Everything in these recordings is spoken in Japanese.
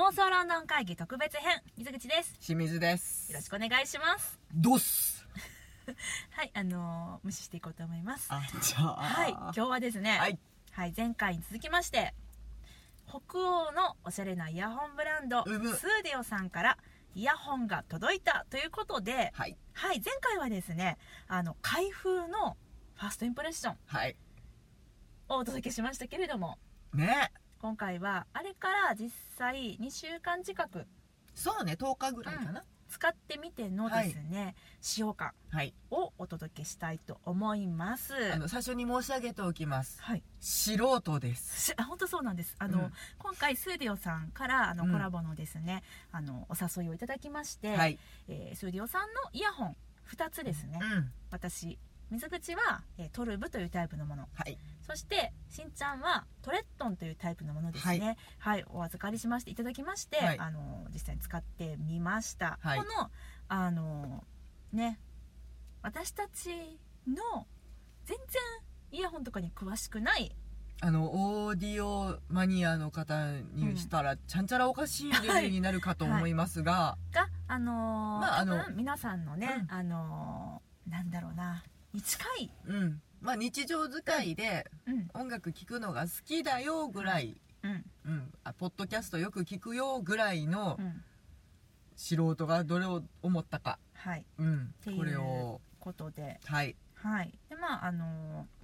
妄想ロンドン会議特別編水口です。清水です。よろしくお願いします。ドス はいあのー無視していこうと思います。あじゃあ。はい今日はですねはい。はい前回に続きまして北欧のおしゃれなイヤホンブランドうむ。スーディオさんからイヤホンが届いたということではい。はい前回はですねあの開封のファーストインプレッションはい。をお届けしましたけれども。ね今回はあれから実際2週間近くそうね10日ぐらいかな、使ってみてのですね、使用感はい。をお届けしたいと思います。あの最初に申し上げておきます。はい。素人です。しあ本当そうなんです。あの、うん。今回スーディオさんからあのうん。コラボのですね、あのお誘いをいただきまして、はい。えースーディオさんのイヤホン2つですね、うん。私水口は、えートルブというタイプのもの。はい。そしてしんちゃんはトレットンというタイプのものですね。はい、お預かりしましていただきまして、はい。あの実際に使ってみました、はい。このあのね私たちの全然イヤホンとかに詳しくないあのオーディオマニアの方にしたら、ちゃんちゃらおかしいレビューになるかと思いますが、があのーまああの多分皆さんのね、うん。あのーなんだろうなに近い、うん。まあ日常使いでうん。音楽聴くのが好きだよぐらい、うん。うん、あポッドキャストよく聞くよぐらいのうん、素人がどれを思ったか、はい。うん。これを。ことで。はい、はい。でまああのー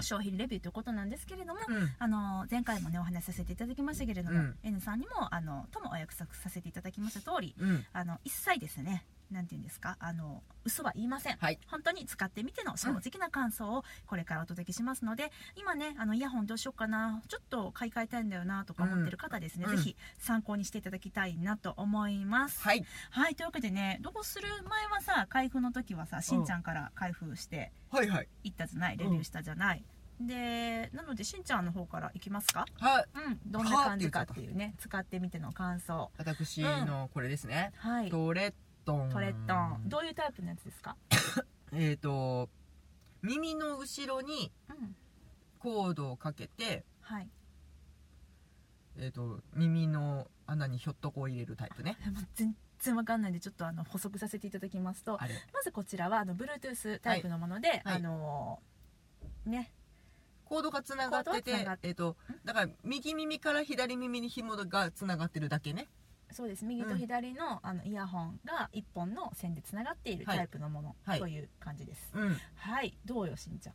商品レビューということなんですけれども、うん。あの前回もねお話しさせていただきましたけれども、うん。N さんにもあのともお約束させていただきました通りうん。あの一切ですねなんていうんですか？あの嘘は言いません。はい。本当に使ってみての正直な感想をこれからお届けしますので、今ねあのイヤホンどうしようかなちょっと買い替えたいんだよなとか思ってる方ですね、うんぜひ参考にしていただきたいなと思います。はい。はいというわけでねどうする？前はさ開封の時はさしんちゃんから開封してはいはい。いったじゃない？レビューしたじゃない、でなのでしんちゃんの方からいきますか？はい。うん。どんな感じかっていうね使ってみての感想。私のこれですね、はい。トレットン。トレットン。どういうタイプのやつですか？えっ、と耳の後ろにうん。コードをかけて、はい。えー、と耳の穴にひょっとこを入れるタイプね。全然わかんないんでちょっとあの補足させていただきますとまずこちらはあの Bluetooth タイプのもので、はい。あのね。コードがつながっててえっ、とだから右耳から左耳に紐がつながってるだけねそうです。右と左の,、あのイヤホンが1本の線でつながっているはい。タイプのものはい。という感じです。うん。はい、どうよしんちゃん。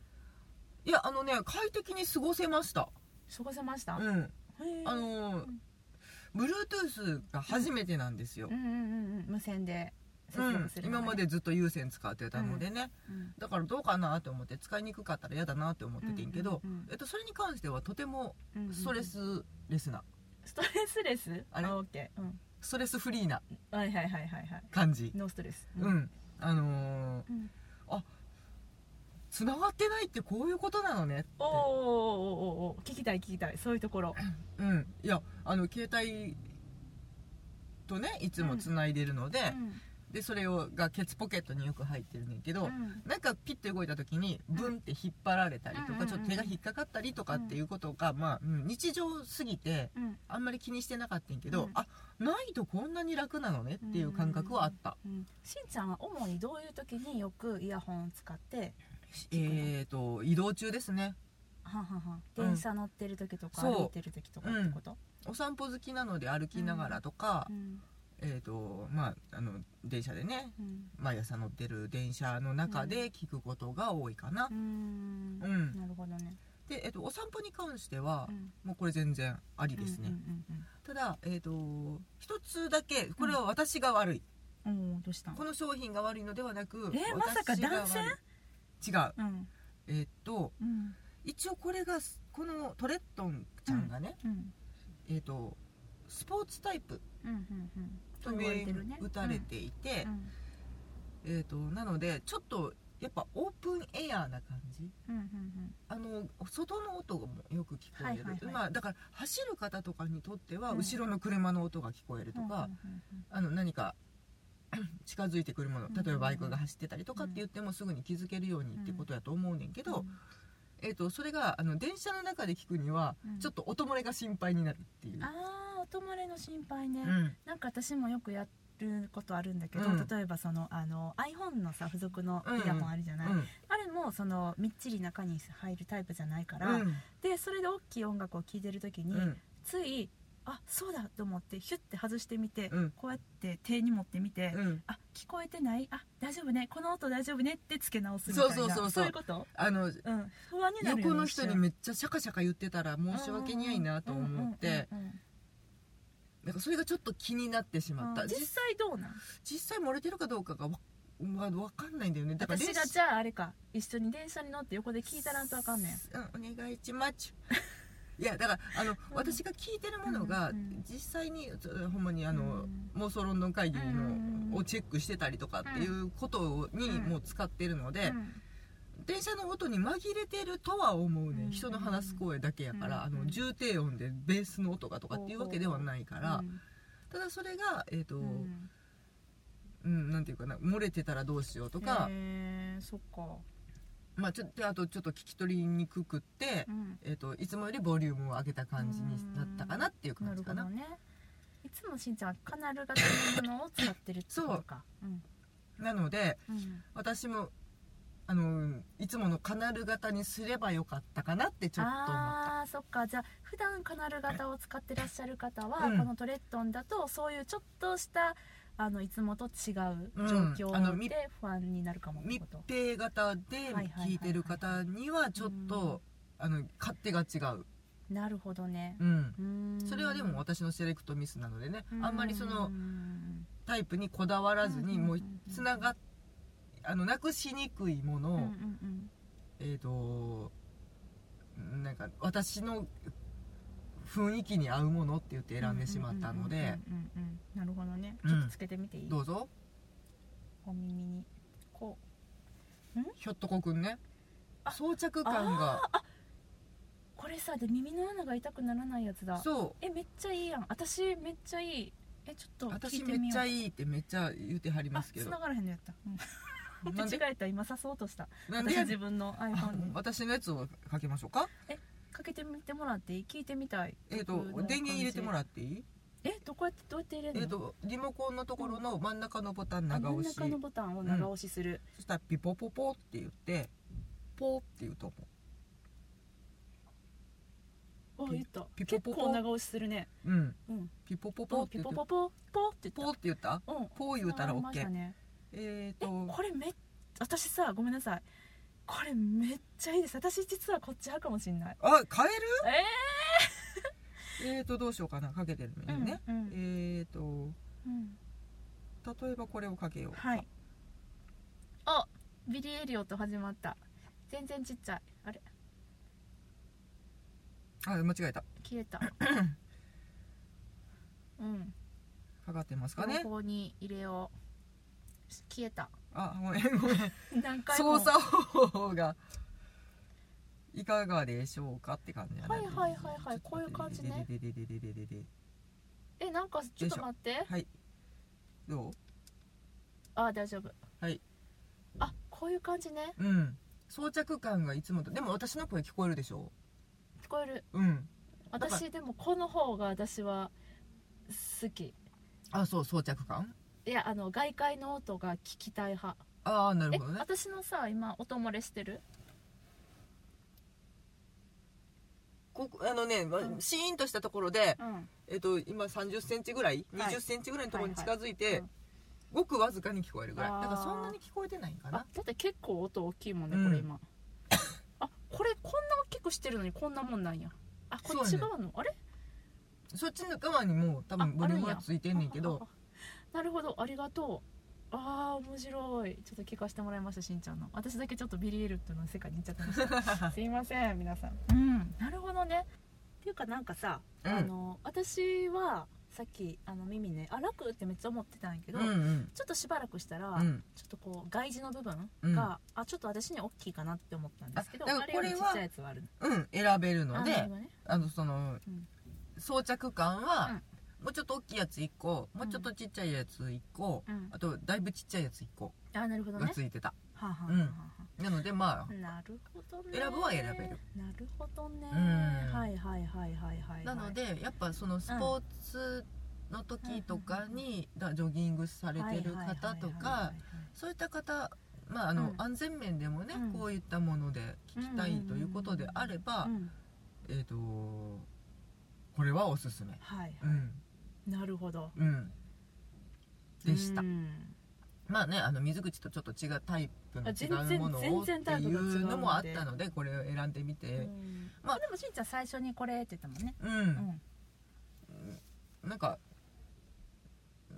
いやあのね快適に過ごせました。過ごせました、うん。へー。あのーん Bluetooth が初めてなんですよ。うん、うんうんうん。無線で接うん続するのがね。今までずっと有線使ってたのでね、うんだからどうかなと思って使いにくかったら嫌だなって思っててんけど、うんうんうんえっと、それに関してはとてもうんうんストレスレスな。ストレスレス？あれ？オッケー。うんストレスフリーなはいはいはいはいはい。感じ。ノーストレス。うん、あのーうん。つながってないってこういうことなのねって。おーおーおーおーおー。聞きたい聞きたい。そういうところ。うん。いやあの携帯とねいつもつないでるので、うんでそれをがケツポケットによく入ってるねんけど、うん。なんかピッて動いた時にブンって引っ張られたりとか、うんうんうん。ちょっと手が引っかかったりとかっていうことが、まあ、うん日常すぎてうん。あんまり気にしてなかったんやけど、うん。あないとこんなに楽なのねっていう感覚はあった、うんしんちゃんは主にどういう時によくイヤホンを使ってえーと移動中ですね。はんはんはん。うん。電車乗ってる時とか歩いてる時とかってこと？お散歩好きなので歩きながらとか、うんえーとまあ、あの電車でねうん。毎朝乗ってる電車の中で聞くことが多いかな。う、ん。うん。なるほどね。で、えー、とお散歩に関しては、うん。もうこれ全然ありですね、うんうんただ、えー、と一つだけこれは私が悪い、うんどうしたん？この商品が悪いのではなくえまさか男性？違う。うん。えっ、とうん。一応これがこのトレットンちゃんがね、うん。えっ、とスポーツタイプうんうんうん。とと言打たれていて、うんえー、となのでちょっとやっぱオープンエアーな感じ。うんうんあの外の音もよく聞こえる、はいはいはいまあ、だから走る方とかにとってはうん。後ろの車の音が聞こえるとか、うん何か 近づいてくるものうん例えばバイクが走ってたりとかって言ってもすぐに気づけるようにってことやと思うねんけど、えー、とそれがあの電車の中で聞くにはうん。ちょっと音漏れが心配になるっていう、ああ音漏れの心配ね、うん。なんか私もよくやることあるんだけど、うん。例えばそのあの iPhone のさ付属のイヤホンあるじゃない、うん。あれもそのみっちり中に入るタイプじゃないから、うん。でそれで大きい音楽を聴いてる時に、うん。ついあそうだと思ってヒュッて外してみて、うん。こうやって手に持ってみて、うん。あ聞こえてない？あ大丈夫ね。この音大丈夫ねってつけ直すみたいな。そうそうそうそう。いうこと？あのうん。不安になるよね横の人にめっちゃシャカシャカ言ってたら申し訳ないなと思って。うんうんうんうんなんかそれがちょっと気になってしまった。うん。実実際どうなん？実際漏れてるかどうかがわわわかんないんだよね。だから私がじゃああれか。一緒に電車に乗って横で聞いたらんとあかんねん。うんお願いしますいやだからあの、私が聞いてるものが、実際にほんまにあの、うん。妄想ロンドン会議の、うん。をチェックしてたりとかっていうことにうん。もう使ってるので、うん。電車の音に紛れてるとは思うね、うん。人の話す声だけやから、うん。あの重低音でベースの音がとかっていうわけではないから、うん。ただそれがえっ、と、ううんんなんていうかな漏れてたらどうしようとか、そっかまあちょっとあとちょっと聞き取りにくくって、うん。えー、といつもよりボリュームを上げた感じになったかなっていうな感じかな。るほどね。いつもしんちゃんはカナル型のものを使ってるってことか。う。ん。なのでうん。私もあのいつものカナル型にすればよかったかなってちょっと思った。あーそっか。じゃあ普段カナル型を使ってらっしゃる方は、うん。このトレットンだとそういうちょっとしたあのいつもと違ううん状況で不安になるかもって密閉型で聞いてる方にはちょっとあの勝手が違う、なるほどね。うん、うーん。それはでも私のセレクトミスなのでね。うん。あんまりそのうんタイプにこだわらずにうんもうつながっあのなくしにくいものを、うんうんうん。えっ、となんか私の雰囲気に合うものって言って選んでしまったのでうんうんうんうんなるほどねうんちょっとつけてみていい、どうぞお耳にこひょっとこくんねあ装着感がうこれさで耳の穴が痛くならないやつだそえめっちゃいいやん私めっちゃいいえちょっとう聞い私めっちゃいいってめっちゃ言うてはりますけどあ繋がらへんのやった、うん、間違えた今刺そうとしたなんで私自分のあ iPhone に私のやつをかけましょうかかけてみてもらっていい？聞いてみたい。えっ、と電源入れてもらっていい？えどこやってどうやって入れるの？えっ、とリモコンのところの真ん中のボタンあ真ん長押し中のボタンを長押しする、そしたらピポポポって言ってポーって言うと思ピお言った。ピポポポ？長押しするね。ううん。うん。ピポポポポって言って。ピポポポポってポっって言った？たうん。ポー言うたら OK ね。えっ、えとこれめっ私さごめんなさいこれめっちゃいいです。私実はこっち派かもしんない。あ変える？ええーとどうしようかな。かけてるのえにね、うんうん。えーとうん。例えばこれをかけよう。かはい。あビリー・エリオット始まった。全然ちっちゃい。あれ？あ間違えた。消えた。うん。かかってますかね。両方に入れよう。消えたあごめんごめん。何回も。操作方法がいかがでしょうかって感じな。はいはいはいはいこういう感じね。でででででででえなんかちょっと待って。はい。どう？あ大丈夫。はい。あこういう感じね。うん。装着感がいつもとでも私の声聞こえるでしょ？聞こえる。うん。私でもこの方が私は好き。あそう装着感？いやあの外界の音が聞きたい派。ああなるえほどね。私のさ今音漏れしてる？ここあのね、まうん。シーンとしたところで、うん。えっと今3 0センチぐらい、はい。2 0センチぐらいのところに近づいて、はいはい。うんごくわずかに聞こえるぐら。いあーだからそんなに聞こえてないんかな？あだって結構音大きいもんねうん。これ今、あこれこんな大きくしてるのにこんなもんなんや。あこっち側の、あれ？そっちの側にも多分ボリュームはついてんねんけどあなるほどありがとう。あー面白い。ちょっと聞かせてもらいましたしんちゃんの。私だけちょっとビリエルっていうの世界に行っちゃってました。すいません皆さん。うんなるほどね。っていうかなんかさ、うん。あの私はさっきあの耳ねあ楽ってめっちゃ思ってたんやけど、うんうん。ちょっとしばらくしたら、うん。ちょっとこう外耳の部分うん。が、あちょっと私に大きいかなって思ったんですけどあこれはうん選べるのであね。あのその、うん装着感は、うんもうちょっと大きいやつ1個もうちょっとちっちゃいやつ1個、うん。あとだいぶちっちゃいやつ1個。あなるほどね。がついてた、はあ、はあはあうん。はあなのでまあなるほどね。選ぶは選べる。なるほどね。うん。はいはいはいはいはいなのでやっぱそのスポーツの時とかにだジョギングされてる方とかそういった方まああの、うん。安全面でもね、うん。こういったもので聞きたいということであれば、うん。えっ、とこれはおすすめ。はいはい。うんなるほど。うん。でした、うん。まあねあの水口とちょっと違うタイプの違うものを全って然タイプが違うので。いうのもあったのでこれを選んでみて。うん。まあ。でもしんちゃん最初にこれって言ったもんね。うん、うん。なんか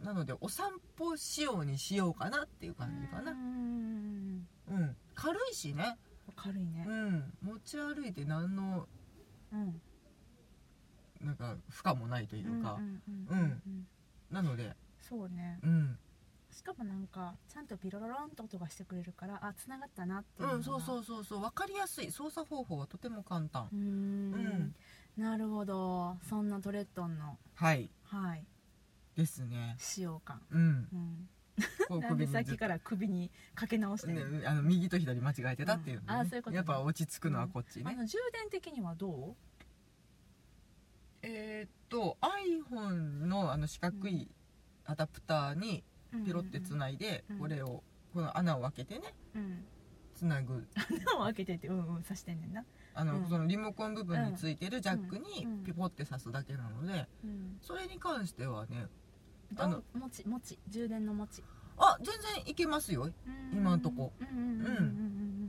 なのでお散歩仕様にしようかなっていう感じかな。うん。うん。軽いしね。軽いね。うん。持ち歩いて何のうんなんか負荷もないというか、うんうんうんなのでそうね。うん。しかもなんかちゃんとピロロロンと音がしてくれるからあ繋がったなっていうのが。うんそうそうそうそう。分かりやすい。操作方法はとても簡単。うーん。なるほど。そんなトレットンのはい。はい。ですね。使用感。うん。うん。こうなんで首にずっさっきから首にかけ直してねる、あの右と左間違えてたっていうのね。うんあそういうことね。やっぱ落ち着くのはこっちね、あの充電的にはどえーっと iPhone のあの四角いアダプターにうピロってつないで、うん。これをこの穴を開けてねうん。つなぐ。穴を開けてってうんうん刺してんねんな、あの、うん。そのリモコン部分についてるジャックにうん。ピポって刺すだけなのでうん、それに関してはねどあの持ち持ち充電の持ちあ全然いけますよ。今んとこ。うんうんうんうんうん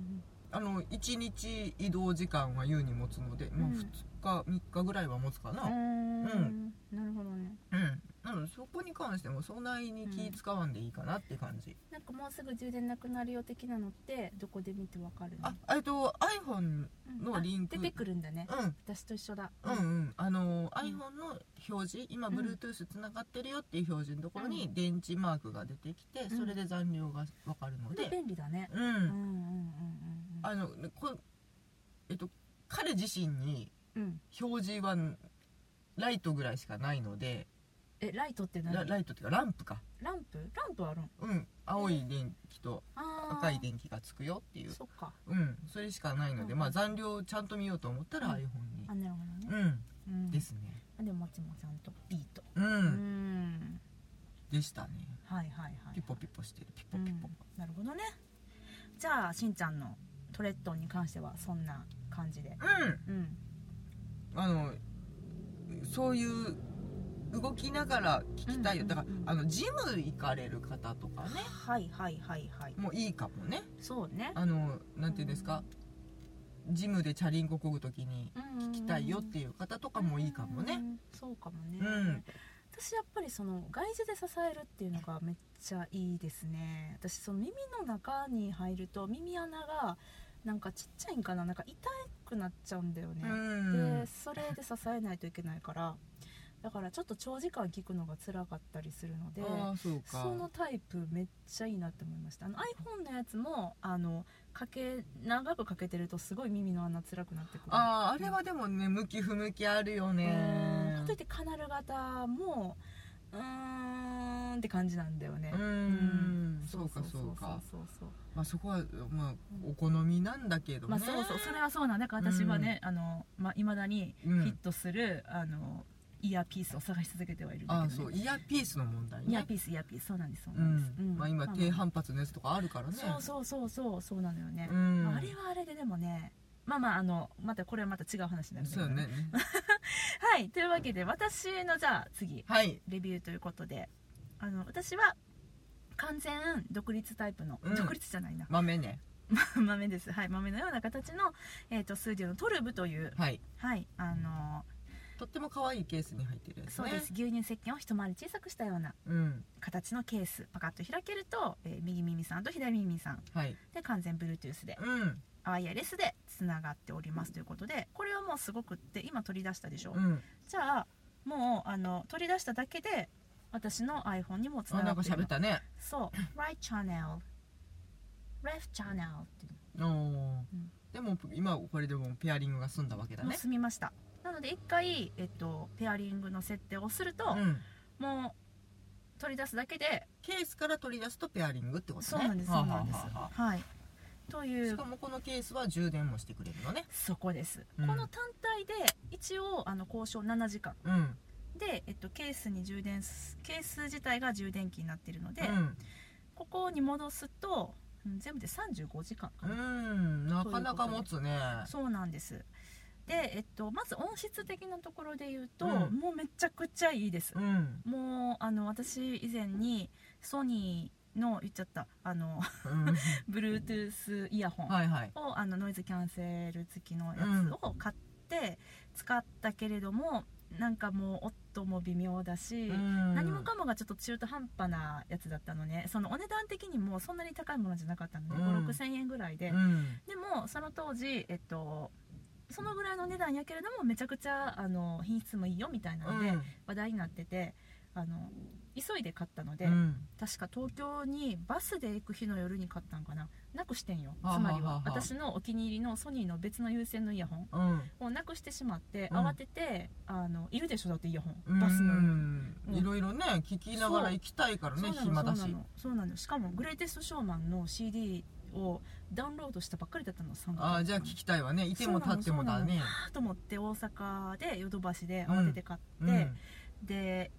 あの1日移動時間は優に持つので、まあ、うん。2日3日ぐらいは持つかな。うんうん。うん。なるほどね。うん。なのでそこに関してもそんなに気使わんでいいかなって感じ、なんかもうすぐ充電なくなるよ的なのってどこで見てわかるの？あえっと iPhone うん。のリンク。あ出てくるんだね。うん。私と一緒だ。うんうん。あのん。iPhone の表示今うん。Bluetooth つながってるよっていう表示のところにう電池マークが出てきてうんそれで残量が分かるので。で便利だね。うん、うんうんうんうんあのこえっと彼自身にうん。うん表示はライトぐらいしかないのでえライトって何？ラライトっていうかランプか。ランプ？ランプあるん？うん。青い電気とあー。赤い電気がつくよっていう。そっか。うん。それしかないので、うん。まあ残量をちゃんと見ようと思ったらうん iPhone に。あなるほどね。うん。うん。ですね。でももちもちゃんとビートうん、うん。でしたね。はいはいはいピポピポしてる。ピポうん。ピポ、なるほどね。じゃあしんちゃんのトレットンに関してはそんな感じで。うん。うん。あのそういう動きながら聞きたいよ、うんだからうんうん。あのジム行かれる方とかね。はいはいはいはい。もういいかもね。そうね。あのなんていうんですか、ジムでチャリンコこぐ時に聞聞きたいよっていう方とかもいいかもね。そうかもね、うん。私やっぱりその外耳で支えるっていうのがめっちゃいいですね。私その耳の中に入ると耳穴がなんかちっちゃいんかななんか痛くなっちゃうんだよね、うん。でそれで支えないといけないからだからちょっと長時間聞くのが辛かったりするのでそのタイプめっちゃいいなって思いました。あの iPhone のやつもあのかけ長くかけてるとすごい耳の穴辛くなってくる。あああれはでもね向き不向きあるようん。ねかといってカナル型もうーんって感じなんだよね。うん。そうかそうか。そうそうまあそこはまあお好みなんだけどね。まあそうそう。それはそうなんだ。から私はね、あのまあ未だにフうん。ィットする、あのイヤーピースを探し続けてはいるんだああけど、ね、そう。イヤーピースの問題ね。イヤーピースイヤーピース。そうなんですそううなんです、ん。まあ今ま低反発のやつとかあるからね。そうそうそうそうそうなのよね、うん。あれはあれででもねまあまああのまたこれはまた違う話になるんだけどそうよね はいというわけで私のじゃあ次はい。レビューということであの私は完全独立タイプの、うん。独立じゃないな。豆ね。豆です。はい豆のような形の、えー、とスーディオのトルブというはい。はいあのとっても可愛いケースに入ってるやつね。そうです。牛乳石鹸を一回り小さくしたようなうん。形のケースパカッと開けると、えー右耳さんと左耳さんはい。で完全 Bluetooth でうんワイヤレスでつながっておりますということでこれはもうすごくって今取り出したでしょ、うん。じゃあもうあの取り出しただけで私の iPhone にもつながってる。たね。そう。Right channel. Left channel っていう。おー。ん。でも今これでもペアリングが済んだわけだね。済みました。なので一回、えっと、ペアリングの設定をすると、うん。もう取り出すだけでケースから取り出すとペアリングってことね。そうなんですはあそうなんです。はいというしかもこのケースは充電もしてくれるのね。そこです、うん。この単体で一応あの交渉7時間。うん。で、えっと、ケースに充電すケース自体が充電器になっているので、うん。ここに戻すと、うん全部で35時間かうな、ん。なかなか持つね。そうなんです。で、えっと、まず音質的なところで言うと、うん。もうめちゃくちゃいいです、うん。もうあの私以前にソニーの言っちゃった。あのうん。Bluetooth イヤホンはいはい。をあのノイズキャンセル付きのやつを買って使ったけれども、なんかもう音も微妙だし、うん。何もかもがちょっと中途半端なやつだったのね。そのお値段的にもそんなに高いものじゃなかったので、うん。5 6千円ぐらいで、うん。でもその当時えっとそのぐらいの値段やけれどもめちゃくちゃあの品質もいいよみたいなので、話題になっててあの急いで買ったので、うん。確か東京にバスで行く日の夜に買ったんかな。なくしてんよ。はあつまりは私のお気に入りのソニーの別の有線のイヤホンうん。をなくしてしまって、うん。慌ててあのいるでしょだってイヤホン。うん。バスの、うんうん。いろいろね聞きながら行きたいからね暇だし。そうなの。しかもグレイテストショーマンの CD をダウンロードしたばっかりだったの3ああじゃあ聞きたいわね。いても立ってもだね。と思って大阪でヨドバシで慌てて買って、うん。で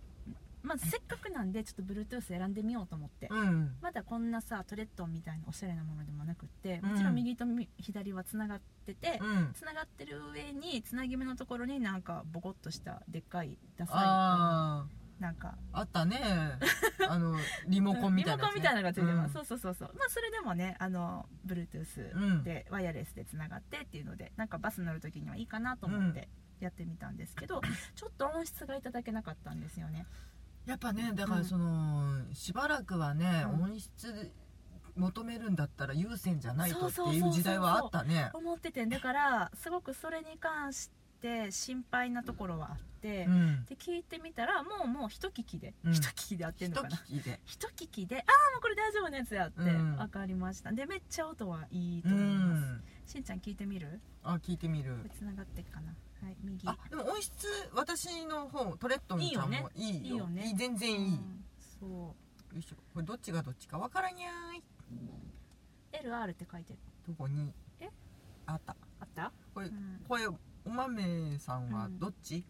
まずせっかくなんでちょっと Bluetooth 選んでみようと思って、うん。まだこんなさトレッドみたいなおしゃれなものでもなくってうん。もちろん右とみ左はつながっててうん。つながってる上につなぎ目のところになんかボコッとしたでっかいダサいあなんか。ああったね。あのリモコンみたいなね。リモコンみたいなのがついてます、うん。そうそうそうそう。まあそれでもねあの Bluetooth でワイヤレスでつながってっていうのでなんかバス乗る時にはいいかなと思ってやってみたんですけど、ちょっと音質がいただけなかったんですよねやっぱねだからその、しばらくはね、うん。音質求めるんだったら優先じゃないとっていう時代はあったね。思っててだからすごくそれに関して心配なところはあって、うん。で聞いてみたらもうもう一聞きで、うん。一聞きで合って一んのかな。一聞きで。ああもうこれ大丈夫なやつやってうん。分かりました、でめっちゃ音はいいとう思います、ん。しんちゃん聞いてみる？あ聞いてみる。つながってっかなはい右。あでも音質私の方トレッドンちゃんもいいよ。いいよね。い全然いい、うんそう。よいしょ。これどっちがどっちか。わからにゃーい。LR って書いてる。どこに？え？あった。あった、これうん、これお豆さんはどっち、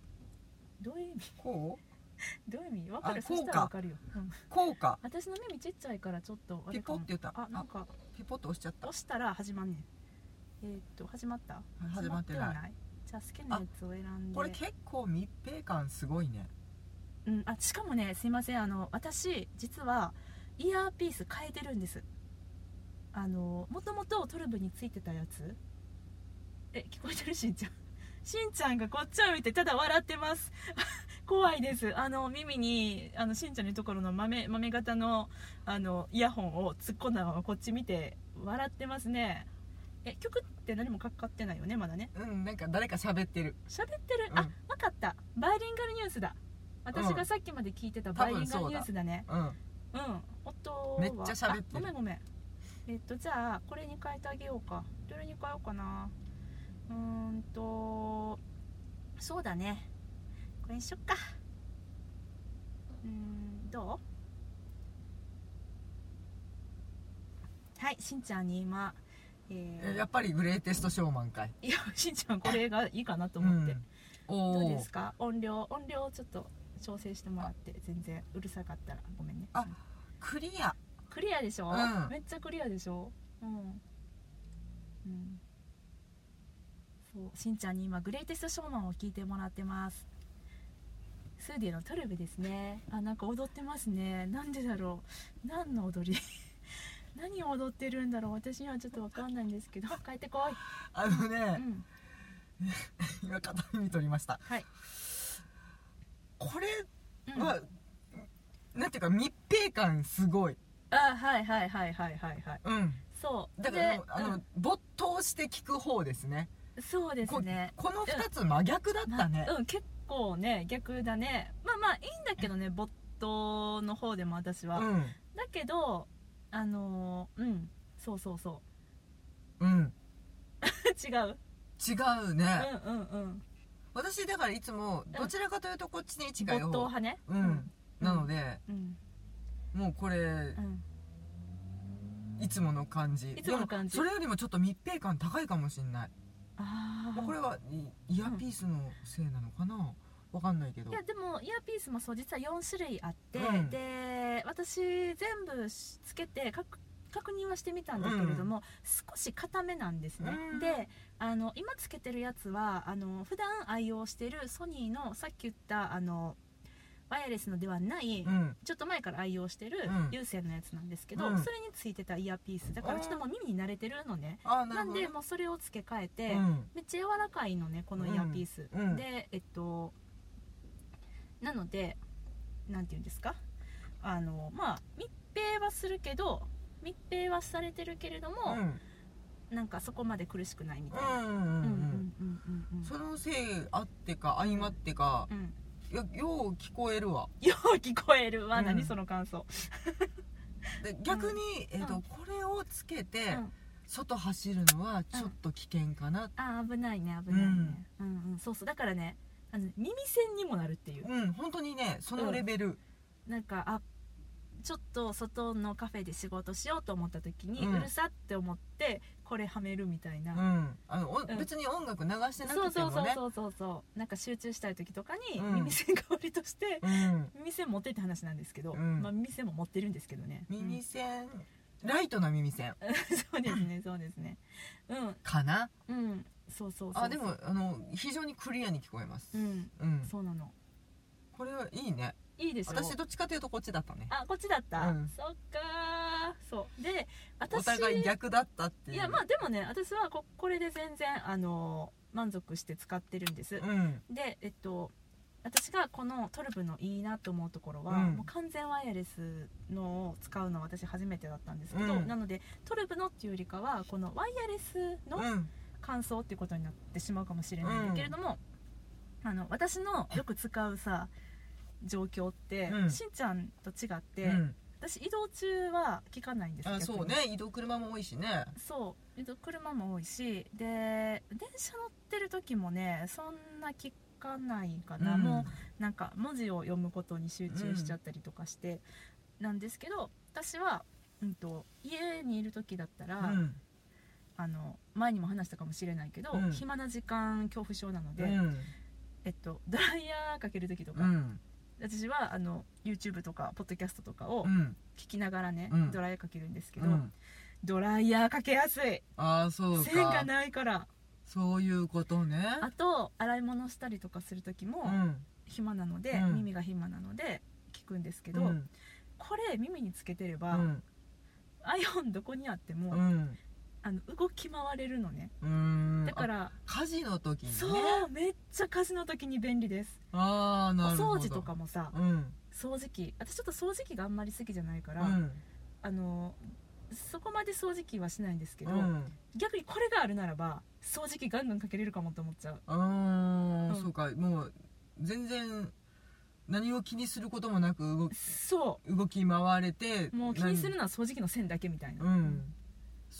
どういう意味？こう？どういう意味？分かる？あそしたら分か。るよ、うん。こうか。私の耳ちっちゃいからちょっとあれピポって言った？あなんかピポッと押しちゃった。押したら始まんねん。えーっと始まった？始まってないゃあ好きなやつを選んで。これ結構密閉感すごいね。うん、あしかもねすいませんあの私実はイヤーピース変えてるんです。あのもともとトルブについてたやつ。え聞こえてる？しんちゃん。しんちゃんがこっちを見てただ笑ってます。怖いです。あの耳にあのしんちゃんのところの豆豆型のあのイヤホンを突っ込んだままこっち見て笑ってますねえ曲って何もかかってないよねまだね。うんなんか誰か喋ってる。喋ってる、うん。あ分かった。バイリンガルニュースだ。私がさっきまで聞いてたバイリンガルニュースだね。うん。うん。音はめっちゃ喋ってる。あごめんごめん。えっとじゃあこれに変えてあげようか。どれに変えようかな。うーんとそうだね。これにしよっか。うーんどう？はいしんちゃんに今えー。えやっぱりグレイテストショーマンかい。いやしんちゃんこれがいいかなと思って、うん。どうですか？音量音量をちょっと調整してもらって全然うるさかったらごめんね。あクリア。クリアでしょ、うん。めっちゃクリアでしょ？うん、うん、そうしんちゃんに今グレイテストショーマンを聞いてもらってます。スーディのトルベですね。あなんか踊ってますね。なんでだろう？何の踊り？何を踊ってるんだろう？私にはちょっと分かんないんですけど。帰ってこい、あのうね、ん、今片耳取りました。はい、これうん。は、なんていうか密閉感すごい。あはいはいはいはいはいはい。うん。そう。だからでもうあの、没頭して聞く方ですね。うんそうですね。ここの2つ真逆だったね、うん結構ね逆だね。まあまあいいんだけどね没頭の方でも私は、うん。だけどあのーうん。そうそうそう。ん。う 違う？違うね、うんうんうん。私だからいつもどちらかというとこっちに近い没頭方派ねうん、なので、うん。もうこれうん。いつもの感じ。いつもの感じ。それよりもちょっと密閉感高いかもしれない。あまあこれはいイヤーピースのせいなのかな、わかんないけど。いやでもイヤーピースもそう実は4種類あって、うん。で私全部つけて確確認はしてみたんだけれども、少し固めなんですね、うん。であの今つけてるやつはあの普段愛用してるソニーのさっき言ったあのワイヤレスのではない、うん。ちょっと前から愛用してるうん。有線のやつなんですけど、うん。それについてたイヤーピース。だからちょっともう耳に慣れてるのね、あなんでもうそれを付け替えて、うん。めっちゃ柔らかいのねこのイヤーピース、うん。うん。でえっとなので何て言うんですか？あのまあ密閉はするけど密閉はされてるけれども、うん、なんかそこまで苦しくないみたいな。そのせいあってか相まってか、うん、よう聞こえるわ。よう聞こえるわ、何その感想。で逆に、えーとこれをつけて、外走るのはちょっと危険かな、あ危ないね危ないね、うんうん、そうそう。だからねあの耳栓にもなるっていう。うん本当にねそのレベル、なんかあちょっと外のカフェで仕事しようと思った時に、ううんるさって思ってこれはめるみたいな、うん。あのおうん。別に音楽流してなそうそうくてもね。そうそうそうそうなんか集中したい時とかにうん。耳栓代わりとして、うん。耳栓持ってって話なんですけど、うん。まあ、耳栓も持ってるんですけどね。耳栓、ライトな耳栓。う んそうですねそうですね。うん。かな？うんそうそうそうあでもあの非常にクリアに聞こえます。うん。うん。そうなの。これはいいね。いいでしょ私どっちかというとこっちだったね。あこっちだった、うん。そっかー。そう。でお私互い逆だったっていう。いやまあでもね私はここれで全然あの満足して使ってるんです、うん。でえっと私がこのトルブのいいなと思うところは、うん。もう完全ワイヤレスのを使うのは私初めてだったんですけど、うん。なのでトルブのっていうよりかはこのワイヤレスのうん感想っていうことになってしまうかもしれないんだけれども、あの私のよく使うさ状況って、うん。しんちゃんと違って、うん。私移動中は聞かないんですあ逆に。そうね。移動車も多いしね。そう。えっと車も多いし。で電車乗ってる時もねそんな聞かないかな、うん。もうなんか文字を読むことに集中しちゃったりとかして、なんですけど私は、うん、と家にいる時だったら、うんあの前にも話したかもしれないけど、うん。暇な時間恐怖症なので、うん。えっと、ドライヤーかける時とか、うん。私はあの YouTube とかポッドキャストとかをうん。聞きながらね、うん。ドライヤーかけるんですけど、うん。ドライヤーかけやすい。ああそう線がかないから。そういうことね。あと洗い物したりとかする時もうん。暇なので、うん。耳が暇なので聞くんですけど、うん。これ耳につけてれば、うん。iPhone どこにあっても、うんあの動き回れるのね。うん。だから、家事の時にね。そうめっちゃ家事の時に便利です。ああおなるほど。掃除とかもさうん。掃除機。私ちょっと掃除機があんまり好きじゃないから、うん。あのそこまで掃除機はしないんですけど、うん。逆にこれがあるならば掃除機ガンガンかけれるかもと思っちゃう。あうん。ーそうか。もう全然何を気にすることもなく動きそ動き回れてうもう気にするのは掃除機の線だけみたいな。うん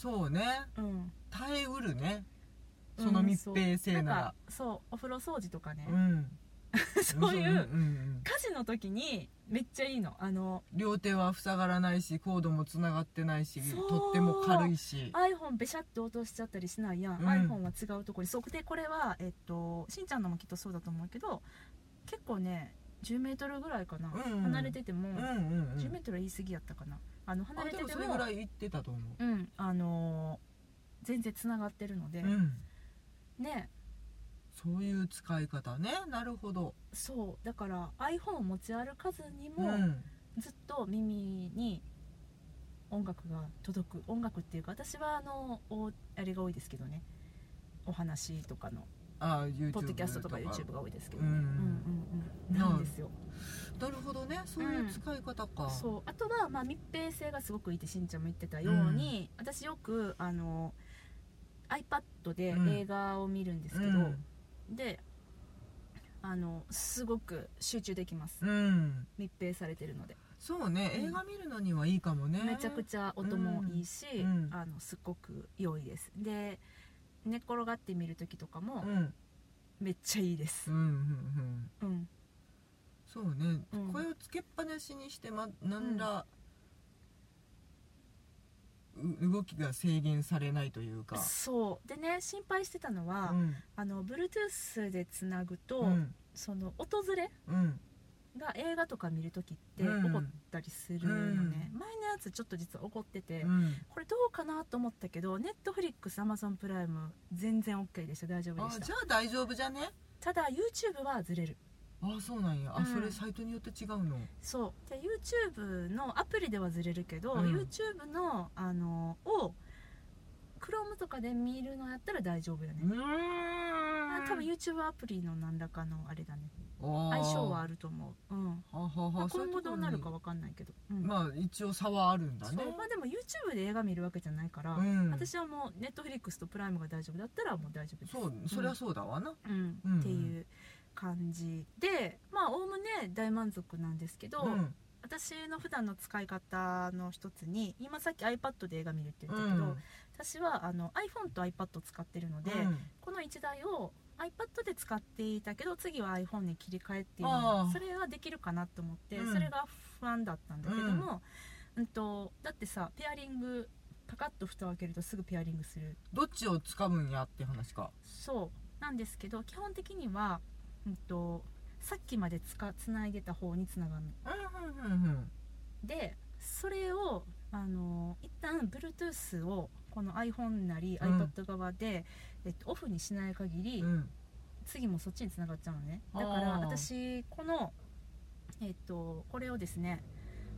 そうね。うん。耐えうるね。その密閉性なら。うんそう。お風呂掃除とかね、うん。そういう家事の時にめっちゃいいの。あの両手は塞がらないしコードもつながってないしとっても軽いし。iPhone べしゃって落としちゃったりしないやん、うん。iPhone は違うところに。そう。でこれはえっとしんちゃんのもきっとそうだと思うけど結構ね10メートルぐらいかな、うんうん。離れてても、うんうんうん。10メートルは言い過ぎやったかなあの離あでもそれててもれぐらい言ってたと思う。うんあのー全然つながってるので、うん。ね。そういう使い方ね。なるほど。そう。だから iPhone を持ち歩かずにも、うん。ずっと耳に音楽が届く。音楽っていうか私はあのおあれが多いですけどね。お話とかのああ YouTube ポッドキャストとか YouTube が多いですけど、うん。うんうんうん。なんですよなるほどね。そういう使い方か、そう。あとはまあ密閉性がすごくいいってしんちゃんも言ってたように、私よくあの iPad で映画を見るんですけど、であのすごく集中できます、うん、うん密閉されてるので。そうね。うん。映画見るのにはいいかもね。めちゃくちゃ音もいいし、うん。あのすっごく良いです。で寝っ転がって見る時とかもうん。めっちゃいいです。うんうんうん。うんそうね、うん。声をつけっぱなしにしてまなんら、う動きが制限されないというか。そう。でね心配してたのは、うん。あの Bluetooth でつなぐと、うん。その訪れうん。が映画とか見るときってうん。起こったりするのね、前のやつちょっと実は起こってて、うん。これどうかなと思ったけど Netflix、Amazon プライム全然 OK でした。大丈夫あでした。じゃあ大丈夫じゃね？ただ YouTube はずれるあそうなんや。あ、うん。それサイトによって違うの？そう。で YouTube のアプリではずれるけど、うん。YouTube のあのを Chrome とかで見るのやったら大丈夫よね、うーん。多分 YouTube アプリの何らかのあれだね。相相性はあると思う、うん。はははまあ、今後どうなるか分かんないけど、うん。まあ一応差はあるんだね。まあでも YouTube で映画見るわけじゃないから、うん。私はもう Netflix とプライムが大丈夫だったらもう大丈夫です。そうそりゃそうだわな。うん。うん。っていう感じでまあおおむね大満足なんですけど、うん。私の普段の使い方の一つに今さっき iPad で映画見るって言ったけど、うん。私はあの iPhone と iPad を使ってるので、うん。この1台を iPad で使っていたけど次は iPhone に切り替えっていうあのーそれはできるかなと思って、うん。それが不安だったんだけども、うん。とだってさペアリングパカッと蓋を開けるとすぐペアリングする。どっちを使うんやって話か。そう。なんですけど基本的には、うん、とさっきまでつかつないでた方につながるの。うんうんうんでそれをあの一旦 Bluetooth をこの iPhone なりうん。iPad 側で、えっと、オフにしない限り、うん。うん次もそっちにつながっちゃうのね。だから私このえっとこれをですね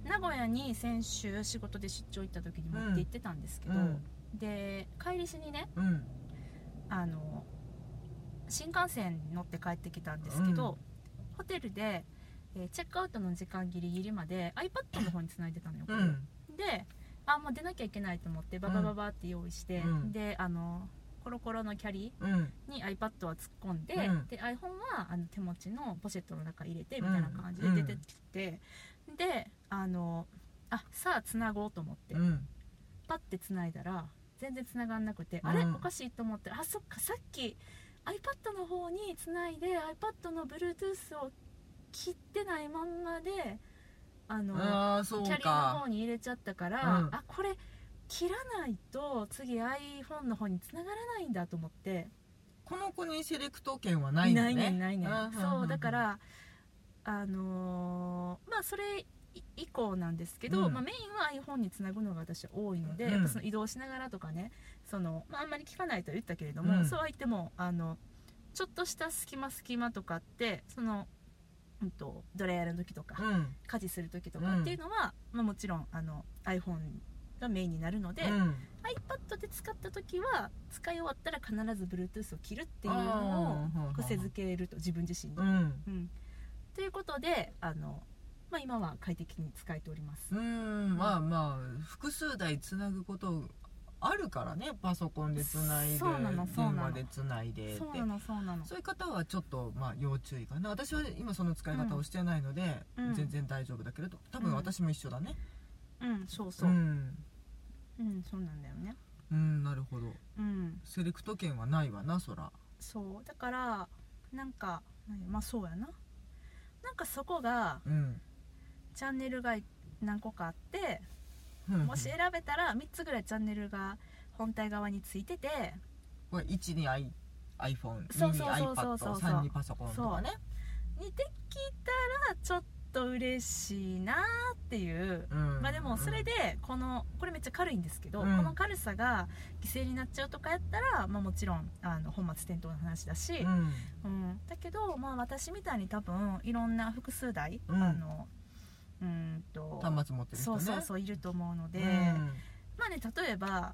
名古屋に先週仕事で出張行った時に持って行ってたんですけど、うん。で帰りしにねうん。あの新幹線乗って帰ってきたんですけど、うん。ホテルで、えーチェックアウトの時間ギリギリまで iPad の方につないでたのよ、うん。であもう出なきゃいけないと思ってババババって用意して、うん。であのコロコロのキャリーうん。に iPad は突っ込んで,、うん。で iPhone はあの手持ちのポシェットの中入れてみたいな感じで出てきて、であのあさあつなごうと思って、うん。パッてつないだら全然つながんなくて、うん。あれ？おかしいと思ってあそっかさっき iPad の方につないで iPad の Bluetooth を切ってないまんまであのあキャリーのか方に入れちゃったから、うん。あこれ切らないと次 iPhone の方につながらないんだと思って。この子にセレクト権はないのね。ないねんないねそうだからあのーまあそれい以降なんですけど、うん。まあ、メインは iPhone につなぐのが私は多いので、うん。やっぱその移動しながらとかねその、まあ、あんまり聞かないとは言ったけれども、うん。そうは言ってもあのちょっとした隙間隙間とかってその、うん、とドライヤーの時とか、うん。家事する時とかっていうのは、まあ、もちろんあの iPhone がメインになるので、うん。iPad で使った時は使い終わったら必ず Bluetooth を切るっていうのを癖づけると自分自身に。うん。うん。ということであの、まあ、今は快適に使えております。うん。まあまあ複数台つなぐことあるからねパソコンでつないでそうなのそうなの。電話でつないでって。そうなのそうなの。そういう方はちょっとまあ要注意かな。私は今その使い方をしてないので、うん。全然大丈夫だけれど。多分私も一緒だね。うんそうそう。う、うんん、そうなんだよね。うん、なるほど。うん。セレクト権はないわなそら。そう。だからなんか何まあそうやな。なんかそこがうん。チャンネルが何個かあってうんもし選べたら3つぐらいチャンネルが本体側についてて。これ1に i- iPhone2 にそうそうそうそうそう。iPad3 にパソコンとか。ね。にできたらちょっと嬉しいなっていう。うん。まあでもそれでこのこれめっちゃ軽いんですけど、うん。この軽さが犠牲になっちゃうとかやったら、まあ、もちろんあの本末転倒の話だし、うん。うん。だけど、まあ、私みたいに多分いろんな複数台、うん。あのうんと端末持ってる人ね。そうそうそういると思うので、うん。まあね例えば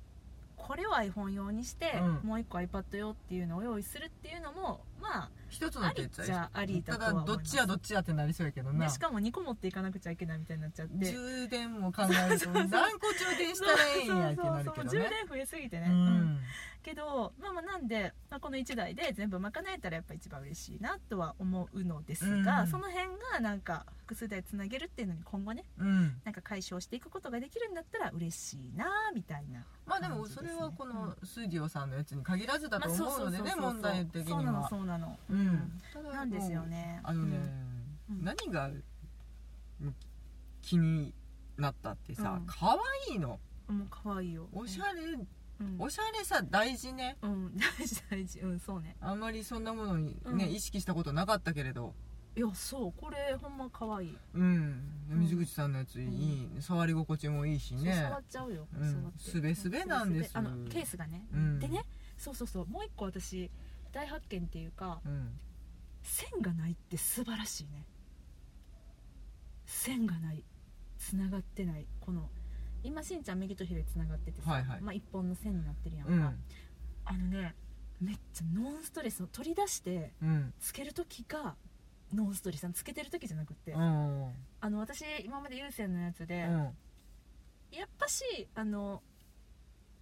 これを iPhone 用にして、うん。もう一個 iPad 用っていうのを用意するっていうのもまあ一つの手ありっちゃありだただどっちやどっちやってなりそうやけどな。でしかも2個持っていかなくちゃいけないみたいになっちゃって充電も考えると何個充電したらええんやってなるけど充ね電増えすぎてね、ううん。んけど、まあ、まあなんで、まあ、この1台で全部賄えたらやっぱ一番嬉しいなとは思うのですが、うん。その辺がなんか複数台つなげるっていうのに今後ねうん。なんか解消していくことができるんだったら嬉しいなみたいなまあでもそれはこのスーディオさんのやつに限らずだと思うのでねそうそうそう問題的にそうなのはそうなの、ううん。なんですよね。あのねうん。何が気になったってさうん。可愛いの。うもう可愛いよ。おしゃれうん。おしゃれさ大事ね。うん。大事大事。うんそうね。あんまりそんなものにね、うん。意識したことなかったけれど。いやそう。これほんま可愛い。うん。うん。水口さんのやついい、触り心地もいいしね。触っちゃうよ、うん。すべすべなんです。あのケースがね、うん。でね。そうそうそう。もう一個私大発見っていうかうん。線がないって素晴らしいね。線がない。つながってない。この今しんちゃん右と左つながっててさ、はいはい。まあ、一本の線になってるやんか、うん。あのねめっちゃノンストレスを取り出してうん。つける時がノンストレスつけてる時じゃなくって、うん。あの私今まで有線のやつで、うん。やっぱしあの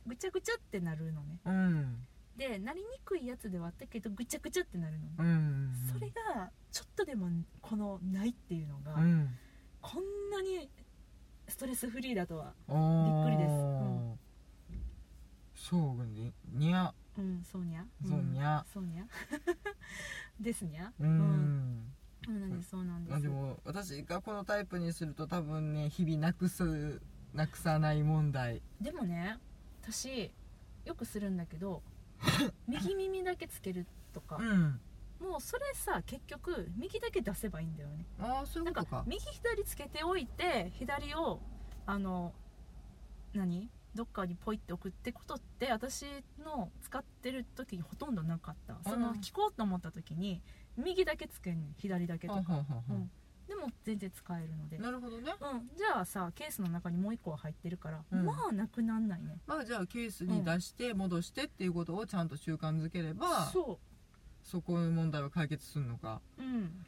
ぐちゃぐちゃってなるのね。うんでなりにくいやつではあったけどぐちゃぐちゃってなるのね、うん。それがちょっとでもこのないっていうのが、うん。こんなにストレスフリーだとはびっくりです。うん。そうににゃ。うんそうにゃ。そうにゃ。そうにゃ。ですにゃ。うん、そうなんですそうなんです。まあでも私がこのタイプにすると多分ね日々なくすなくさない問題。でもね私よくするんだけど右耳だけつけるとか、うん。もうそれさ結局右だけ出せばいいんだよね。ああそういうんことか。右左つけておいて左をあの何？どっかにポイって置くってことって私の使ってる時にほとんどなかった。そのうん。聞こうと思った時に右だけつけん左だけとか、うん、でも全然使えるので、なるほどね。うん、じゃあさケースの中にもう一個は入ってるから、うん。まあなくなんないね。まあじゃあケースに出して戻してっていうことをちゃんと習慣づければ、そそこの問題は解決するのか。ううん。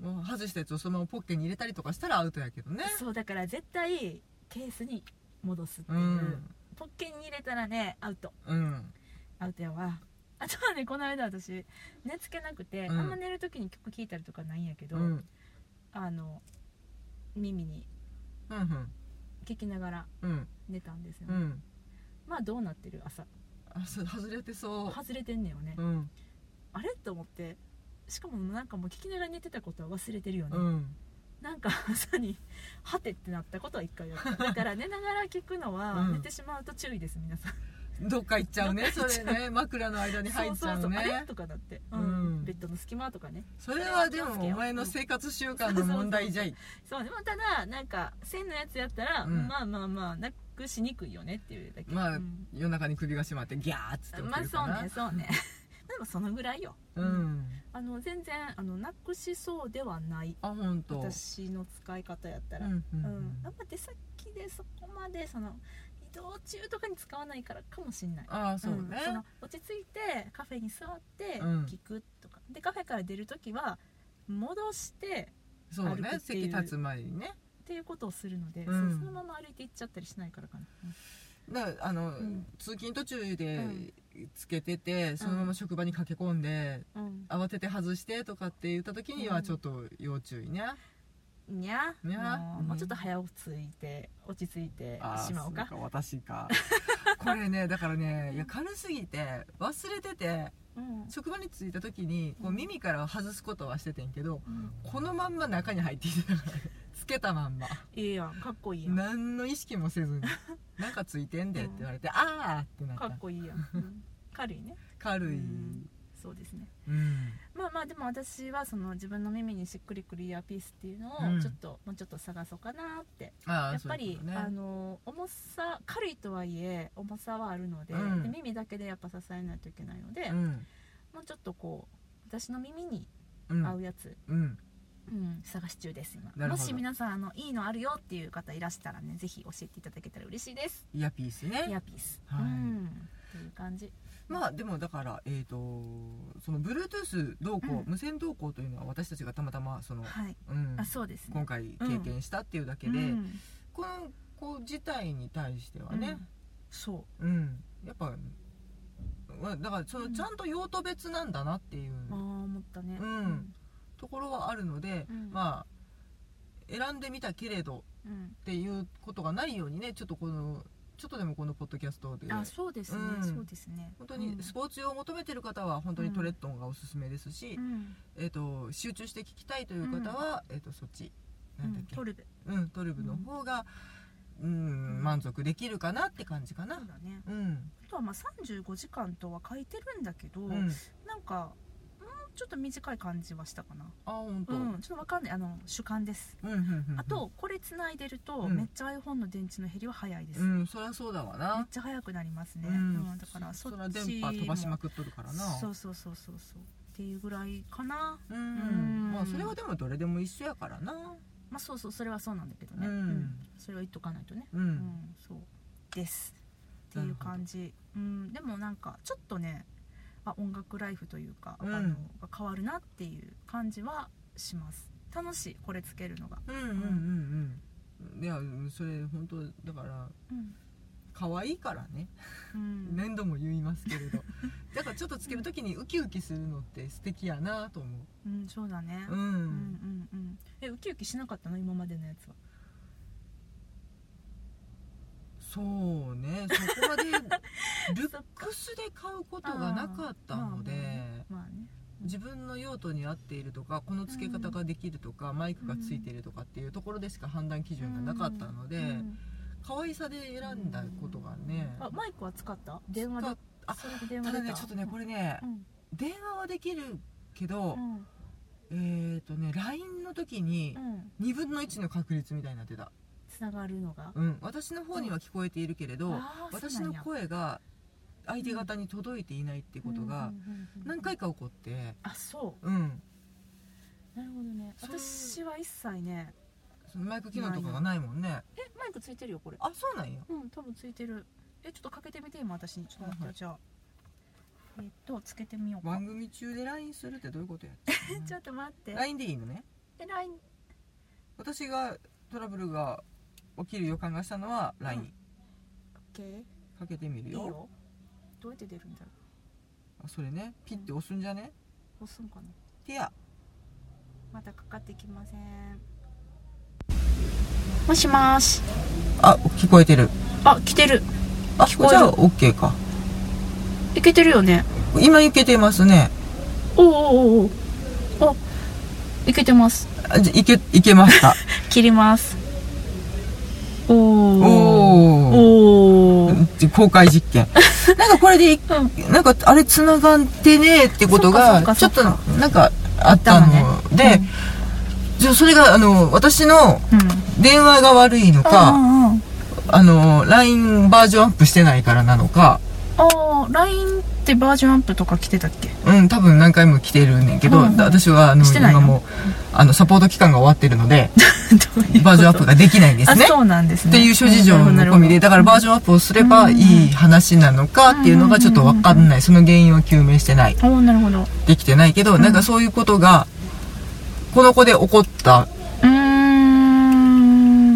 もう外したやつをそのままポッケに入れたりとかしたらアウトやけどね。そうだから絶対ケースに戻すっていう、うん。ポッケに入れたらねアウト。うん。アウトやわ。あとはねこの間私寝つけなくて、うん。あんま寝る時に曲聴いたりとかないんやけど、うんあの耳にうんうん。聞きながらうん。寝たんですよね、うん。まあどうなってる？朝。あそ外れてそ外れてんねよね、ううん。あれ？と思って。しかもなんかもう聞きながら寝てたことは忘れてるよね、うん。なんか朝にはてってなったことは一回やった。だから寝ながら聞くのはうん。寝てしまうと注意です皆さん どっか行っちゃうねそれね。枕の間に入っちゃうね。とかだって、うん。うん。ベッドの隙間とかね。それはでもお前の生活習慣の問題じゃい。そうでもただなんか線のやつやったら、うん。まあまあまあなくしにくいよねっていうだけ。まあうん。夜中に首が締まってギャーっつって起まあそうねそうね。でもそのぐらいよ、うん。あの全然あのなくしそうではない。あ本当。私の使い方やったら、うんううん。ん。あんま出先でそこまでその移動中とかに使わないからかもしんない。ああそうね。んその落ち着いてカフェに座ってうん。聞くとか、でカフェから出る時は戻してそうね。席立つ前にね。っていうことをするので、うん。そのまま歩いて行っちゃったりしないからかな、だあの、ん。通勤途中でうん。つけてて、そのまま職場に駆け込んでうん。慌てて外してとかって言った時にうん。はちょっと要注意ね、にゃにゃうんもうもうちょっと早落ち着いて落ち着いてしまおうか。私か。これねだからねいや軽すぎて忘れててうん。職場に着いた時にこううん。耳から外すことはしててんけどうん。このまんま中に入っていてたから つけたまんま。いいやんかっこいいやん。何の意識もせずに「なんかついてんで」って言われて「ああ!」ってなっかたっこいいやん、うん。軽いね。軽い、うん。そうですね。うんまあまあでも私はその自分の耳にしっくりくるイヤーピースっていうのうん。をちょっと、もうちょっと探そうかなって。ああやっぱりねあの重さ軽いとはいえ重さはあるので,、うん。で耳だけでやっぱ支えないといけないので、うん。もうちょっとこう私の耳にうん。合うやつ、うん。うん探し中です今。もし皆さんあのいいのあるよっていう方いらしたらねぜひ教えていただけたら嬉しいです。イヤーピースイヤピース、はい。うん。っていう感じまあでもだからえっ、とその Bluetooth 同行、うん。無線同行というのは私たちがたまたまその、はい。うん。あそうですね。今回経験したっていうだけで、うん。この子自体に対してはねうん、そう。ん。やっぱまあだからそのうん。ちゃんと用途別なんだなっていううああ思ったね。うん。ところはあるので、うん。まあ選んでみたけれどうん。っていうことがないようにねちょっとこのちょっとでもこのポッドキャストで。あそうですね、うん。そうですね。本当にスポーツ用を求めてる方は本当にトレッドンがおすすめですし、うん。えー、と集中して聞きたいという方は、えー、とそっちなんだっけ、トルベうん、トルブの方がうん満足できるかなって感じかな。そうだね。うん。あとはまあ35時間とは書いてるんだけど、うん。なんかうんちょっと短い感じはしたかな。あ本当うんちょっとわかんない。あの主観です。うんうんうんうん。あとこれつないでると、うん。めっちゃ iPhone の電池の減りは早いです、めっうんそりゃそうだわな。ちゃ早くなりますね、ううんんだからそっち電波飛ばしまくっとるからな。そうそうそうそうそう。っていうぐらいかな。ううん。んまあそれはでもどれでも一緒やからな。まあそうそうそれはそうなんだけどね、うん。それは言っとかないとね。ううんんそう。です。っていう感じ。うん。でもなんかちょっとねあ音楽ライフというか、うん。あのが変わるなっていう感じはします。楽しいこれつけるのが。うんうんうんうん。いやそれ本当だからうん、可愛いからね。うん。何度も言いますけれど。だからちょっとつける時にウキウキするのって素敵やなと思う。ん、そうだね、うううんうんんうん。えウキウキしなかったの？今までのやつはそうね。そこまで ルックスで買うことがなかったのでまあね。自分の用途に合っているとかこの付け方ができるとか、マイクがついているとかっていうところでしか判断基準がなかったので、うん。可愛さで選んだことがね、あマイクは使った？電話で？あそれで電話た？だねちょっとねこれね、うん。電話はできるけど、うん。えっ、とね LINE の時にうん。2分の1の確率みたいになってた、つながるのが？うん、私の方には聞こえているけれど、あー私の声が相手方に届いていないってことがうんうんうんうん何回か起こって。あそう。ん。うなるほどね。私は一切ねそのマイク機能とかがないもんね。えマイクついてるよこれ。あそうなんや。うん多分ついてる。えちょっとかけてみて今私に。ちょっと待って、じゃあ。えっとつけてみようか。番組中で LINE するってどういうことや ちょっと待って。LINE でいいのね。え LINE 私がトラブルが起きる予感がしたのは LINE、OK かけてみるよ。いいよ。どうやって出るんだろあそれね。ピッて押すんじゃね？う押すんかな。てや。まだかかってきません。もしもーし。あ聞こえてる。あ来てる。あ聞こえる。じゃあ OK か。いけてるよね。今いけてますね。おおおおおおいけてます。あじゃいけいけました。切りますおおお公開実験。なんかこれでいうん。なんかあれ繋がってねってことがかちょっとなんかあったの。で、ねじゃあそれがあの私のうん。電話が悪いのうか、あの LINE バージョンアップしてないからなのか。ああ LINE ってバージョンアップとか来てたっけ？うん多分何回も来てるねんけど、うんうん私はあのしてないの？今もうあのサポート期間が終わってるのでバージョンアップができないんですね。あそうなんですね。っていう諸事情も込みでだからバージョンアップをすればいい話なのかっていうのがちょっと分かんない。その原因を究明してない。おおなるほど。できてないけど、ん。なんかそういうことがこの子で起こったうーん。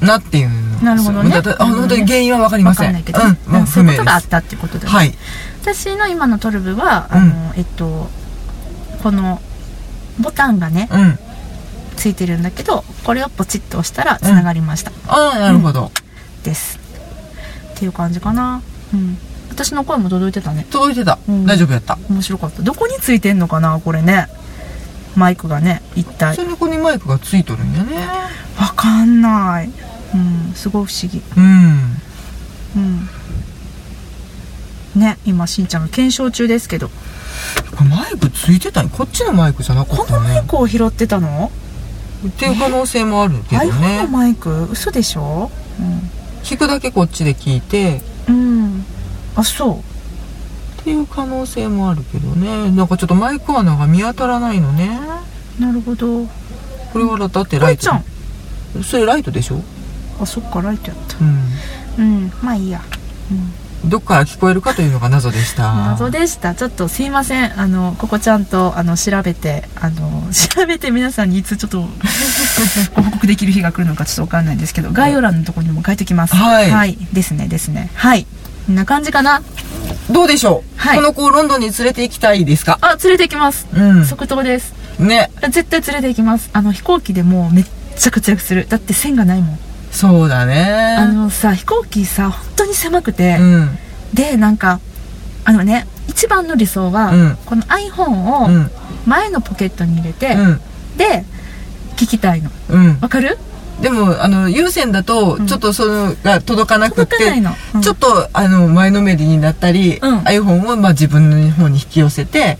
なっていうなるほどね。本当に原因は分かりまわせん。かんうん、うもうんそういうことがあっ不明ですたってことだね、はい私の今のトルブはあの、えっとこのボタンがねうん。ついてるんだけどこれをポチッと押したらつながりました、ああなるほど、です。っていう感じかな。うん。私の声も届いてたね。届いてた、うん。大丈夫やった。面白かった。どこについてんのかなこれね。マイクがね一体。それこにマイクがついとるんやね。わかんない。うん。すごい不思議。うん。うんね今しんちゃんが検証中ですけど。マイクついてたんこっちのマイクじゃなかったね。このマイクを拾ってたの？っていう可能性もあるけど iPhone ねのマイク？嘘でしょ？聞くだけこっちで聞いて。うん、うん、あそう。っていう可能性もあるけどね。なんかちょっとマイク穴が見当たらないのね。なるほど。これはだってライト。これちゃん。それライトでしょ？あそっかライトやった。うん。うん。まあいいや、うんどっから聞こえるかというのが謎でした。謎でした。ちょっとすいません。あのここちゃんとあの調べてあの 調べて皆さんにいつちょっとご 報告できる日が来るのかちょっとわかんないんですけど概要欄のところにも書いてきます。はい。ですねですね。はい。こんな感じかな？どうでしょう、はい。この子をロンドンに連れて行きたいですか？あ連れて行きます。うん。即答です。ね。絶対連れて行きます。あの飛行機でもうめっちゃ活躍する。だって線がないもんそうだね。あのさ飛行機さ本当に狭くて、うん。でなんかあのね一番の理想は、うん。この iPhone をうん。前のポケットに入れて、うん。で聞きたいの。うん。わかる？でもあの有線だとうん。ちょっとそのが届かなくて、うん。ちょっとあの前のめりになったり、うん。iPhone をまあ自分の方に引き寄せて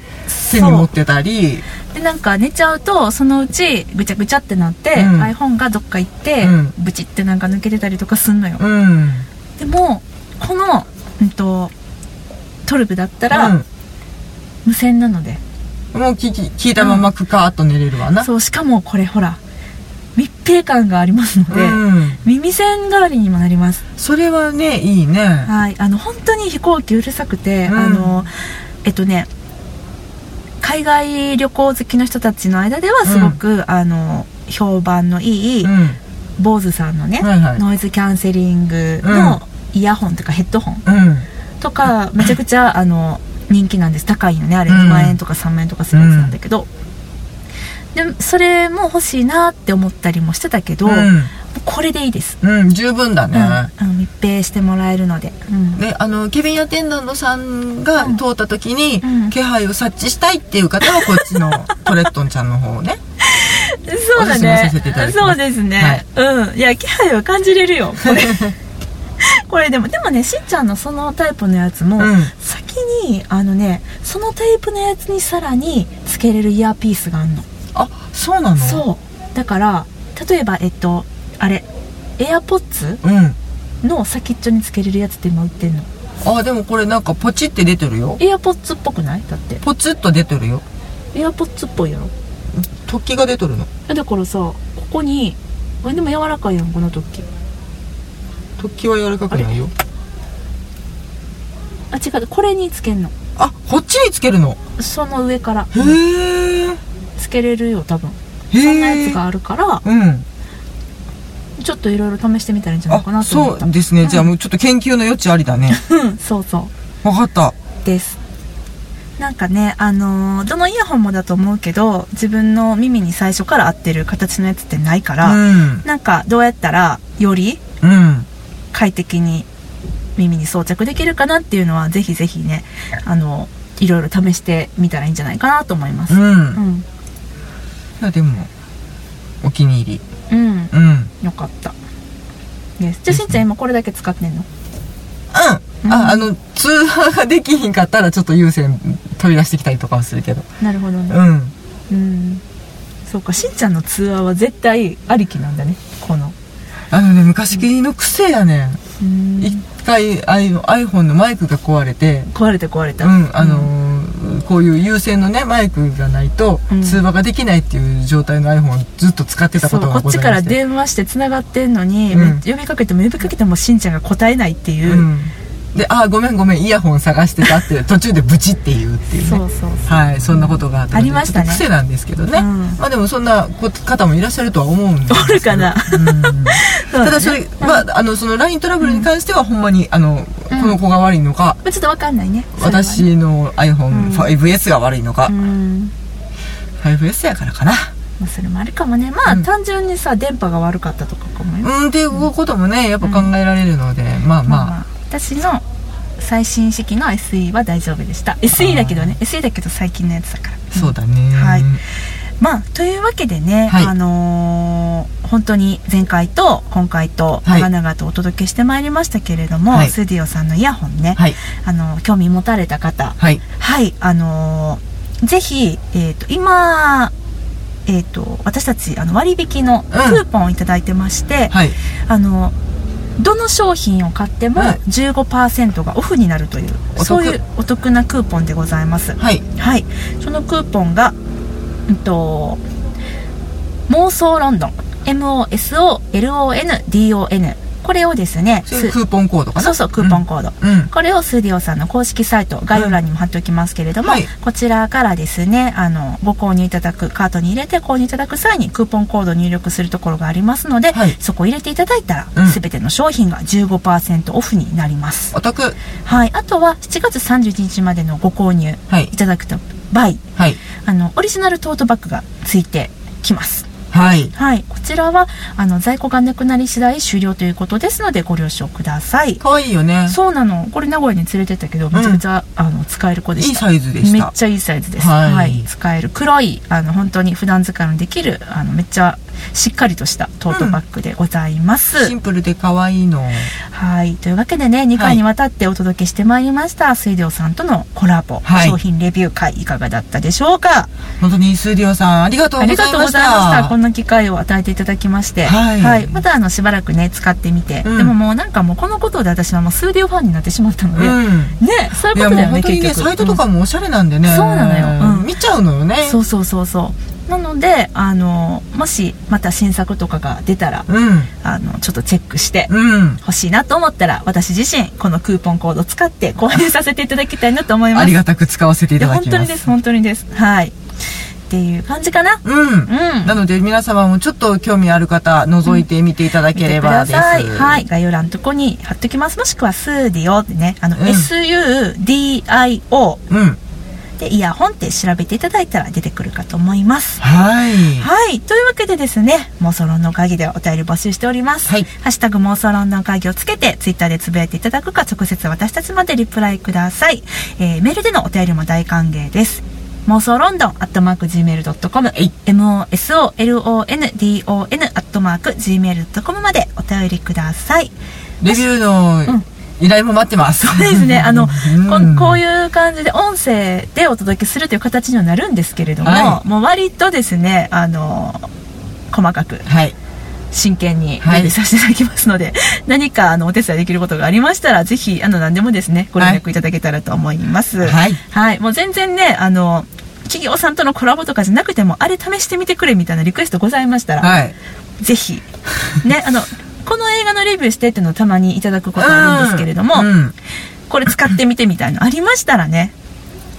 手に持ってたり。でなんか寝ちゃうとそのうちぐちゃぐちゃってなって、うん。iPhone がどっか行って、うん。ブチってなんか抜けてたりとかすんのよ、うん。でもこの、うん、とトルブだったら、うん。無線なので。もう聞き聞いたままクカーッと寝れるわな、そうしかもこれほら密閉感がありますので、うん、耳栓代わりにもなります。それはねいいね。はい。あの本当に飛行機うるさくて、うん。あのえっとね海外旅行好きの人たちの間ではすごく、あの評判のいい、うん。坊主さんのね、はいはい。ノイズキャンセリングのイヤホンとかヘッドホンうん。とかめちゃくちゃあの人気なんです。高いよねあれうん。2万円とか3万円とかするやつなんだけど、でそれも欲しいなって思ったりもしてたけど、もうこれでいいです、うん、うん、十分だね、うん。うん密閉してもらえるので、うん。であのケビンアテンダントさんがうん。通った時に、うん。気配を察知したいっていう方はこっちの トレットンちゃんの方をね。そうだね。そうですね、うん。いや気配は感じれるよこれ。これでもでもねしんちゃんのそのタイプのやつも、うん。先にあのねそのタイプのやつにさらにつけれるイヤーピースがあるの。あそうなの？そう。だから例えばえっとあれエアポッツ？うん。の先っちょにつけれるやつって今売ってんの。あでもこれなんかポチって出てるよ。エアポッツっぽくない？だって。ポツッと出てるよ。エアポッツっぽいやろ。突起が出てるの。えだからさここにあでも柔らかいやんこの時突起は柔らかくないよ。あ違うこれにつけんの。あこっちにつけるの？その上から。へえつけれるよ多分。へそんなやつえがあるからうん。ちょっといろいろ試してみたらいいんじゃないかなあと思ったそうですね、うん。じゃあもうちょっと研究の余地ありだね。うんそうそう。分かった。です。なんかねあのーどのイヤホンもだと思うけど自分の耳に最初から合ってる形のやつってないかうら、ん。なんかどうやったらよりうん。快適に耳に装着できるかなっていうのはぜひぜひねあのいろいろ試してみたらいいんじゃないかなと思います。うん、うんいやでもお気に入り。うん。うん。うんよかった。です。じゃあしんちゃん今これだけ使ってんの？うん。ああの通話ができひんかったらちょっと有線取り出してきたりとかはするけど。なるほどね。うん。うん。そうかしんちゃんの通話は絶対ありきなんだね。この。あのね昔の癖やねうん。ん。一回あの iPhone のマイクが壊れて。壊れた壊れた。うんあのーこういう有線のねマイクがないとうん。通話ができないっていう状態の iPhone をずっと使ってたことがこっちから電話してつながってんのに、うん。呼びかけても呼びかけてもしんちゃんが答えないっていう、うん。で「あごめんごめんイヤホン探してた」って途中でブチって言うっていうね。そうそうそう。はいそんなことがあありましたね。癖なんですけどね、うん。まあでもそんなこ方もいらっしゃるとは思うんですけど。おるかな。うんただそれは、あのその LINE トラブルに関してはほんまにあの、うん。この子が悪いのか、まあちょっとわかんないね。私の iPhone5S が悪いのか、うん、5S やからかな。まあ、それもあるかもね。まあ、うん。単純にさ電波が悪かったとかかもよ、うんっていうこともねやっぱ考えられるので、まあまあ、まあ私の最新式の SE は大丈夫でした。SE だけどね。SE だけど最近のやつだから。そうだね。はいまあというわけでね、はい。あのー本当に前回と今回とはい。長々とお届けしてまいりましたけれども、はい。スディオさんのイヤホンね、はい。あの興味持たれた方はい。はい。あのーぜひ、えー、と今えー、と私たちあの割引のクーポンをいただいてまして、はい。あのどの商品を買ってもはい。15%がオフになるという、そういうお得なクーポンでございます。はい。はい。そのクーポンがうんと妄想ロンドン MOSOLONDON これをですねクーポンコードかな？そうそうクーポンコード、うん。これをスーディオさんの公式サイト概要欄にも貼っておきますけれども、はい。こちらからですねあのご購入いただくカートに入れて購入いただく際にクーポンコードを入力するところがありますので、はい。そこを入れていただいたら、うん。全ての商品が15%オフになります、お得はい、あとは7月31日までのご購入はい。いただくと場合はい。あのオリジナルトートバッグがついてきますはい。はい。こちらはあの在庫がなくなり次第終了ということですのでご了承ください。かわいいよね。そうなの。これ名古屋に連れてったけどめちゃくちゃ、あの使える子でいいしたサイズでしためっちゃいいサイズです。はい。はい、使える。黒いあの本当に普段使いのできるあのめっちゃしっかりとしたトートバッグでございます、シンプルで可愛いの。はい。というわけでね2回にわたってお届けしてまいりました、水涼さんとのコラボ、はい。商品レビュー会いかがだったでしょうか？本当にスーディオさんありがとうありがとうございましございました。たこんな機会を与えていただきまして。はい。またあのしばらくね使ってみて、うん。でももうなんかもうこのことで私はもうスーディオファンになってしまったので、うん。ねそういうことだよね本当にね結局。サイトとかもおしゃれなんでね、そうなのよ。うん。見ちゃうのよね。そうそうそうそうなのであのもしまた新作とかが出たらうん。あのちょっとチェックしてうん。欲しいなと思ったら私自身このクーポンコードを使って購入させていただきたいなと思います。ありがたく使わせていただきます。本当にです。本当にです。はい。っていう感じかな。うん。うん。なので皆様もちょっと興味ある方覗いてみていただければです、見てください。はい。概要欄のとこに貼っときます。もしくはスーディオでねあの、うん。SUDIO うんでイヤホンって調べていただいたら出てくるかと思いますはいはい。というわけでですね、妄想論の会議ではお便り募集しております。はいハッシュタグ妄想論の会議をつけて、ツイッターでつぶやいていただくか、直接私たちまでリプライください。えーメールでのお便りも大歓迎です。妄想ロンドンアットマーク Gmail.com い MOSOLONDON アットマーク Gmail.com までお便りください。レビューのうん依頼も待ってます、そうですね。あの、うん。ここういう感じで音声でお届けするという形にはなるんですけれども、はもう割とですね、あの、細かくはい。真剣にはいレビューさせていただきますので、何かあのお手伝いできることがありましたらぜひあの何でもですねご連絡いただけたらと思います。はい。はい、もう全然ねあの企業さんとのコラボとかじゃなくてもあれ試してみてくれみたいなリクエストございましたら、はい。ぜひ。ねあの この映画のレビューしてっていうのをたまにいただくことあるんですけれども、うん。これ使ってみてみたいのありましたらね。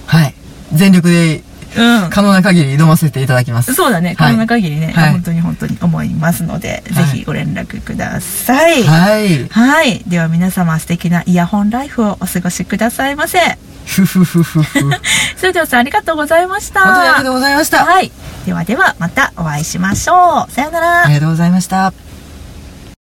はい。全力でうん。可能な限り挑ませていただきます。そうだね。可能な限りね、はい。本当に本当に思いますので、はい。ぜひご連絡ください。はい。はい。では皆様素敵なイヤホンライフをお過ごしくださいませ。ふふふふふ本それではさんありがとうございました。当にありがとうございました。はい。ではではまたお会いしましょう。さようなら。あ。りがとうございました